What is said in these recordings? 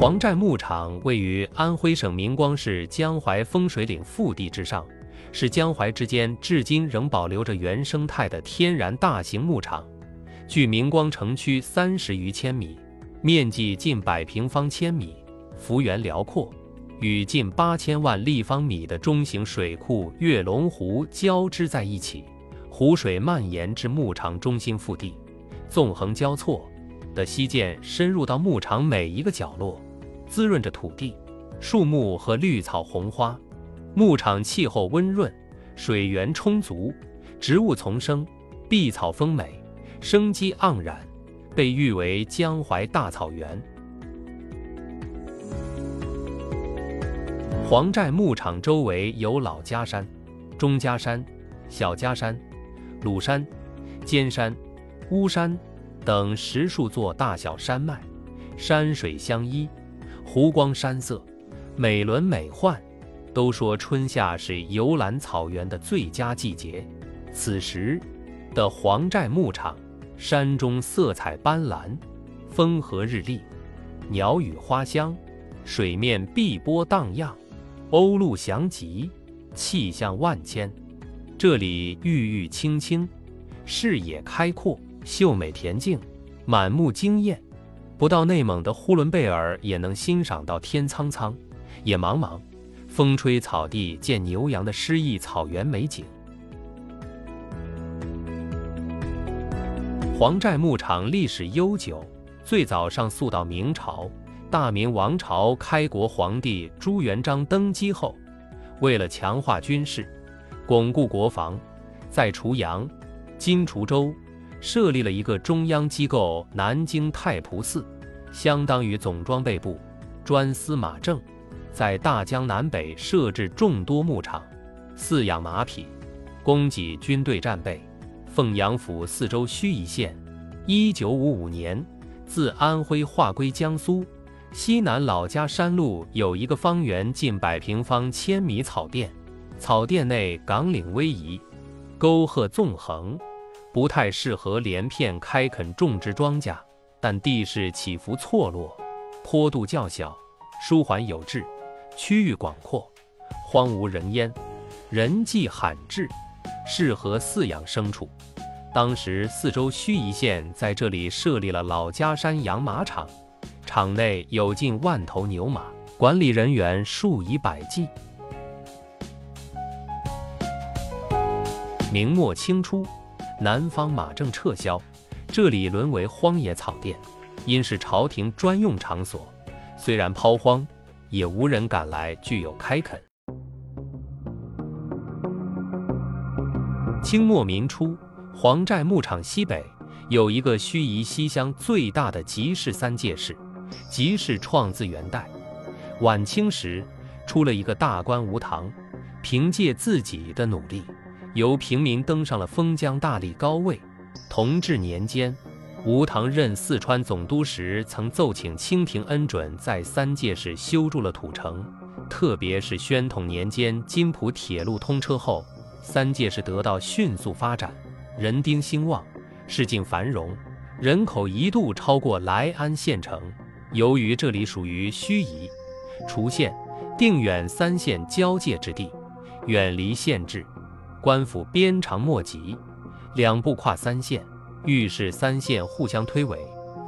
黄寨牧场位于安徽省明光市江淮风水岭腹地之上，是江淮之间至今仍保留着原生态的天然大型牧场，距明光城区三十余千米，面积近百平方千米，幅员辽阔，与近八千万立方米的中型水库跃龙湖交织在一起，湖水蔓延至牧场中心腹地，纵横交错的溪涧深入到牧场每一个角落。滋润着土地，树木和绿草红花。牧场气候温润，水源充足，植物丛生，碧草丰美，生机盎然，被誉为江淮大草原。黄寨牧场周围有老家山、钟家山、小家山、鲁山、尖山、巫山等十数座大小山脉，山水相依。湖光山色，美轮美奂。都说春夏是游览草原的最佳季节。此时的黄寨牧场，山中色彩斑斓，风和日丽，鸟语花香，水面碧波荡漾，鸥鹭翔集，气象万千。这里郁郁青青，视野开阔，秀美恬静，满目惊艳。不到内蒙的呼伦贝尔，也能欣赏到天苍苍，野茫茫，风吹草低见牛羊的诗意草原美景。黄寨牧场历史悠久，最早上溯到明朝，大明王朝开国皇帝朱元璋登基后，为了强化军事，巩固国防，在滁阳（今滁州）。设立了一个中央机构——南京太仆寺，相当于总装备部，专司马政。在大江南北设置众多牧场，饲养马匹，供给军队战备。凤阳府四周盱眙县，一九五五年自安徽划归江苏。西南老家山路有一个方圆近百平方千米草甸，草甸内岗岭逶迤，沟壑纵横。不太适合连片开垦种植庄稼，但地势起伏错落，坡度较小，舒缓有致，区域广阔，荒无人烟，人迹罕至，适合饲养牲畜。当时四周盱眙县在这里设立了老家山养马场，场内有近万头牛马，管理人员数以百计。明末清初。南方马政撤销，这里沦为荒野草甸，因是朝廷专用场所，虽然抛荒，也无人敢来具有开垦。清末民初，黄寨牧场西北有一个盱眙西乡最大的集市三界市，集市创自元代，晚清时出了一个大官吴唐，凭借自己的努力。由平民登上了封疆大吏高位。同治年间，吴唐任四川总督时，曾奏请清廷恩准在三界市修筑了土城。特别是宣统年间津浦铁路通车后，三界市得到迅速发展，人丁兴旺，市境繁荣，人口一度超过来安县城。由于这里属于盱眙、滁县、定远三县交界之地，远离县治。官府鞭长莫及，两部跨三县，遇事三县互相推诿，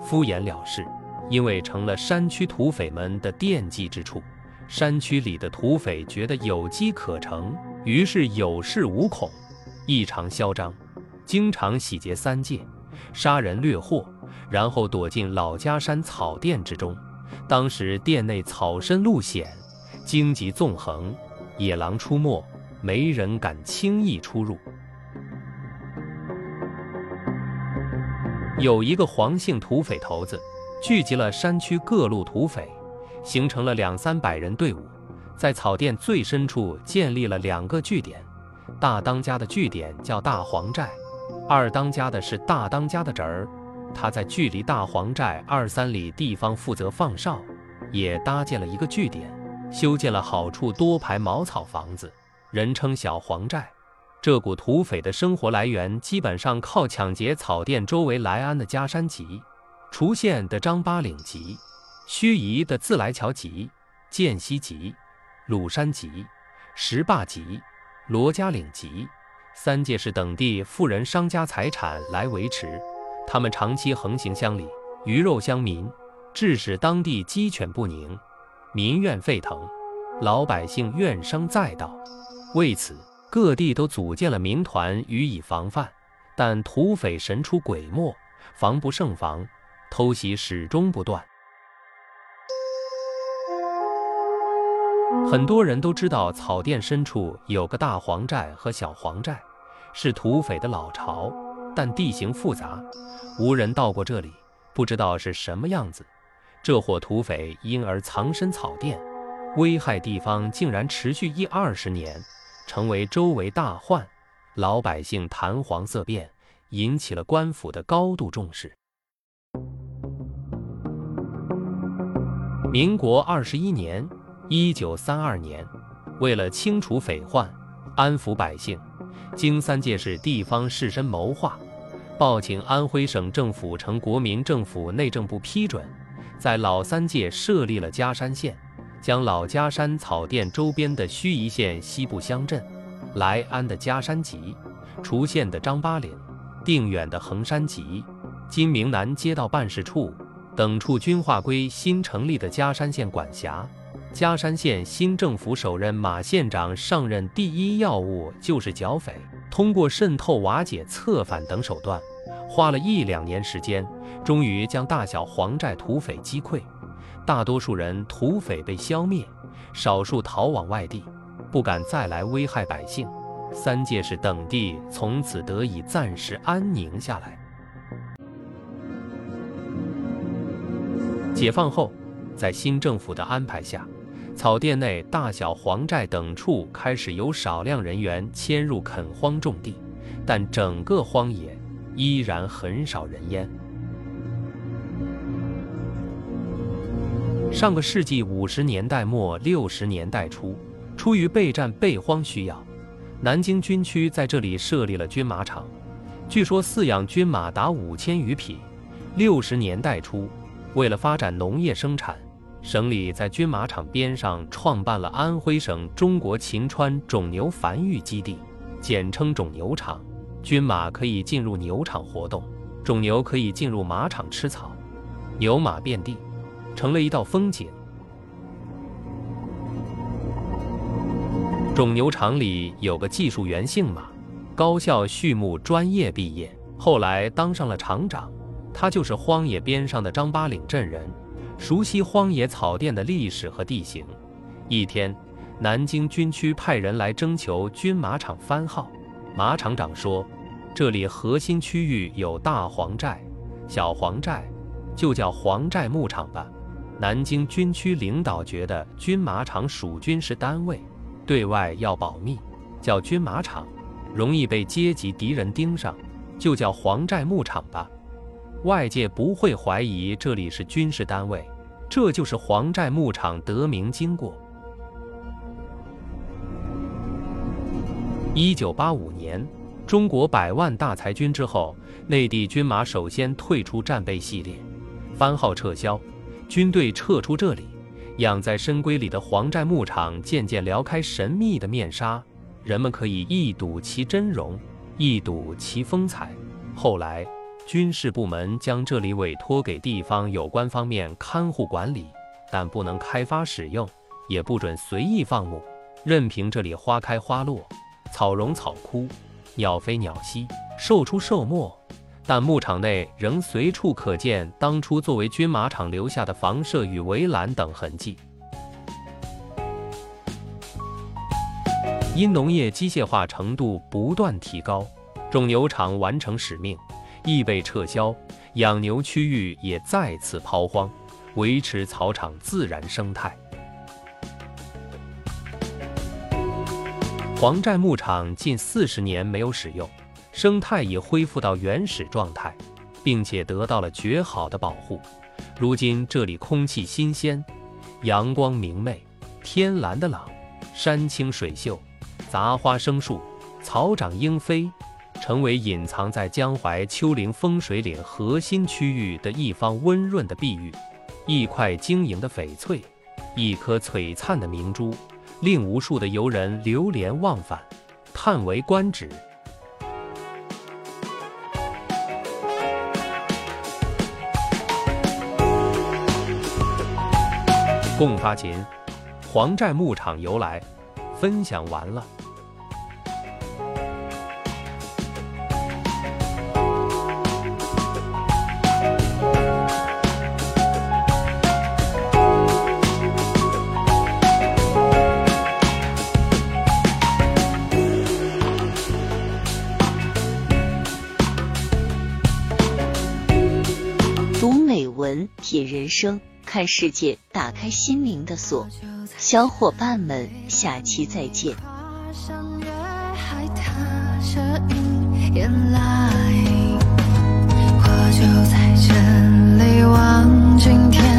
敷衍了事。因为成了山区土匪们的惦记之处，山区里的土匪觉得有机可乘，于是有恃无恐，异常嚣张，经常洗劫三界，杀人掠货，然后躲进老家山草甸之中。当时甸内草深路险，荆棘纵横，野狼出没。没人敢轻易出入。有一个黄姓土匪头子，聚集了山区各路土匪，形成了两三百人队伍，在草甸最深处建立了两个据点。大当家的据点叫大黄寨，二当家的是大当家的侄儿，他在距离大黄寨二三里地方负责放哨，也搭建了一个据点，修建了好处多排茅草房子。人称小黄寨，这股土匪的生活来源基本上靠抢劫草甸周围来安的家山集、滁县的张八岭集、盱眙的自来桥集、涧西集、鲁山集、石坝集、罗家岭集，三界市等地富人商家财产来维持。他们长期横行乡里，鱼肉乡民，致使当地鸡犬不宁，民怨沸腾，老百姓怨声载道。为此，各地都组建了民团予以防范。但土匪神出鬼没，防不胜防，偷袭始终不断。很多人都知道草甸深处有个大黄寨和小黄寨，是土匪的老巢，但地形复杂，无人到过这里，不知道是什么样子。这伙土匪因而藏身草甸，危害地方竟然持续一二十年，成为周围大患，老百姓谈黄色变，引起了官府的高度重视。民国二十一年。一九三二年，为了清除匪患、安抚百姓，经三届市地方士绅谋划，报请安徽省政府呈国民政府内政部批准，在老三届设立了嘉山县，将老嘉山草甸周边的盱眙县西部乡镇、来安的嘉山集、滁县的张八岭、定远的横山集、金明南街道办事处等处均划归新成立的嘉山县管辖。嘉山县新政府首任马县长上任第一要务就是剿匪，通过渗透、瓦解、策反等手段，花了一两年时间，终于将大小黄寨土匪击溃。大多数人土匪被消灭，少数逃往外地，不敢再来危害百姓。三界市等地从此得以暂时安宁下来。解放后，在新政府的安排下。草甸内大小黄寨等处开始有少量人员迁入垦荒种地，但整个荒野依然很少人烟。上个世纪五十年代末六十年代初，出于备战备荒需要，南京军区在这里设立了军马场，据说饲养军马达五千余匹。六十年代初，为了发展农业生产。省里在军马场边上创办了安徽省中国秦川种牛繁育基地，简称种牛场。军马可以进入牛场活动，种牛可以进入马场吃草，牛马遍地，成了一道风景。种牛场里有个技术员姓马，高校畜牧专业毕业，后来当上了厂长。他就是荒野边上的张八岭镇人。熟悉荒野草甸的历史和地形。一天，南京军区派人来征求军马场番号。马厂长说：“这里核心区域有大黄寨、小黄寨，就叫黄寨牧场吧。”南京军区领导觉得军马场属军事单位，对外要保密，叫军马场容易被阶级敌人盯上，就叫黄寨牧场吧。外界不会怀疑这里是军事单位，这就是黄寨牧场得名经过。一九八五年，中国百万大裁军之后，内地军马首先退出战备系列，番号撤销，军队撤出这里，养在深闺里的黄寨牧场渐渐撩开神秘的面纱，人们可以一睹其真容，一睹其风采。后来。军事部门将这里委托给地方有关方面看护管理，但不能开发使用，也不准随意放牧，任凭这里花开花落，草荣草枯，鸟飞鸟息，兽出兽没。但牧场内仍随处可见当初作为军马场留下的房舍与围栏等痕迹。因农业机械化程度不断提高，种牛场完成使命。亦被撤销，养牛区域也再次抛荒，维持草场自然生态。黄寨牧场近四十年没有使用，生态已恢复到原始状态，并且得到了绝好的保护。如今这里空气新鲜，阳光明媚，天蓝的朗，山清水秀，杂花生树，草长莺飞。成为隐藏在江淮丘陵风水岭核心区域的一方温润的碧玉。一块晶莹的翡翠，一颗璀璨的明珠，令无数的游人流连忘返，叹为观止。共发琴，黄寨牧场由来，分享完了。读美文，品人生。看世界，打开心灵的锁。小伙伴们，下期再见。我就在这里望。